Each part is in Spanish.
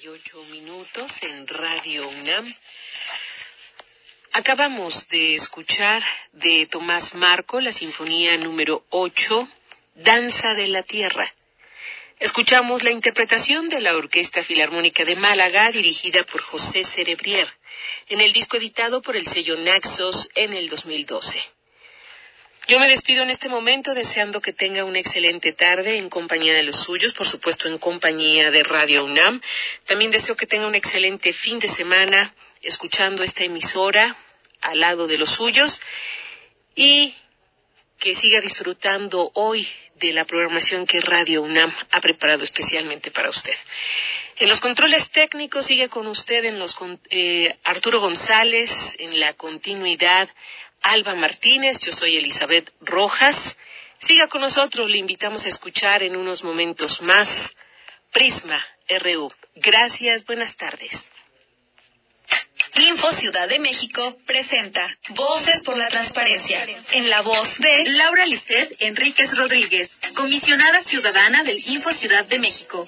38 minutos en Radio UNAM. Acabamos de escuchar de Tomás Marco la sinfonía número 8, Danza de la Tierra. Escuchamos la interpretación de la Orquesta Filarmónica de Málaga dirigida por José Cerebrier en el disco editado por el sello Naxos en el 2012. Yo me despido en este momento deseando que tenga una excelente tarde en compañía de los suyos, por supuesto en compañía de Radio UNAM. También deseo que tenga un excelente fin de semana escuchando esta emisora al lado de los suyos y que siga disfrutando hoy de la programación que Radio UNAM ha preparado especialmente para usted. En los controles técnicos sigue con usted en los eh, Arturo González, en la continuidad Alba Martínez, yo soy Elizabeth Rojas. Siga con nosotros, le invitamos a escuchar en unos momentos más Prisma RU. Gracias, buenas tardes. Info Ciudad de México presenta Voces por la Transparencia, en la voz de Laura Lisset Enríquez Rodríguez, comisionada ciudadana del Info Ciudad de México.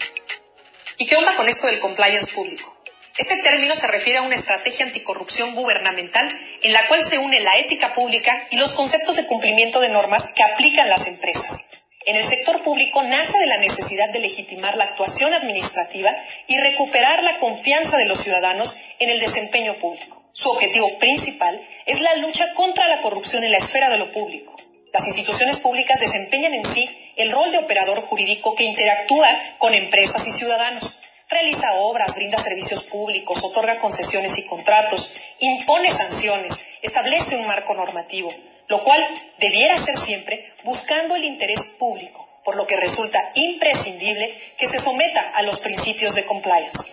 ¿Y qué onda con esto del compliance público? Este término se refiere a una estrategia anticorrupción gubernamental en la cual se une la ética pública y los conceptos de cumplimiento de normas que aplican las empresas. En el sector público nace de la necesidad de legitimar la actuación administrativa y recuperar la confianza de los ciudadanos en el desempeño público. Su objetivo principal es la lucha contra la corrupción en la esfera de lo público. Las instituciones públicas desempeñan en sí el rol de operador jurídico que interactúa con empresas y ciudadanos realiza obras, brinda servicios públicos, otorga concesiones y contratos, impone sanciones, establece un marco normativo, lo cual debiera ser siempre buscando el interés público, por lo que resulta imprescindible que se someta a los principios de compliance.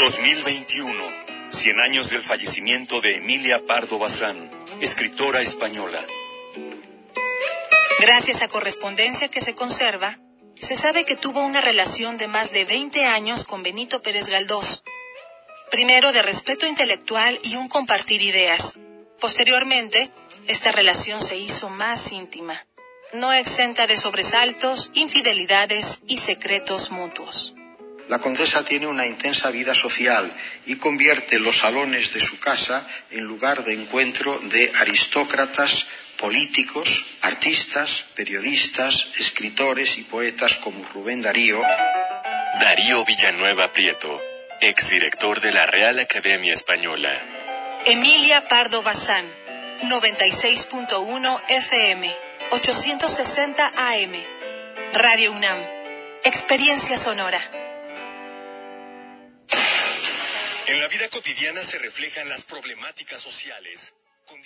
2021. 100 años del fallecimiento de Emilia Pardo Bazán, escritora española. Gracias a correspondencia que se conserva, se sabe que tuvo una relación de más de 20 años con Benito Pérez Galdós. Primero de respeto intelectual y un compartir ideas. Posteriormente, esta relación se hizo más íntima, no exenta de sobresaltos, infidelidades y secretos mutuos. La condesa tiene una intensa vida social y convierte los salones de su casa en lugar de encuentro de aristócratas, políticos, artistas, periodistas, escritores y poetas como Rubén Darío. Darío Villanueva Prieto, exdirector de la Real Academia Española. Emilia Pardo Bazán, 96.1 FM, 860 AM. Radio UNAM, Experiencia Sonora. En la vida cotidiana se reflejan las problemáticas sociales con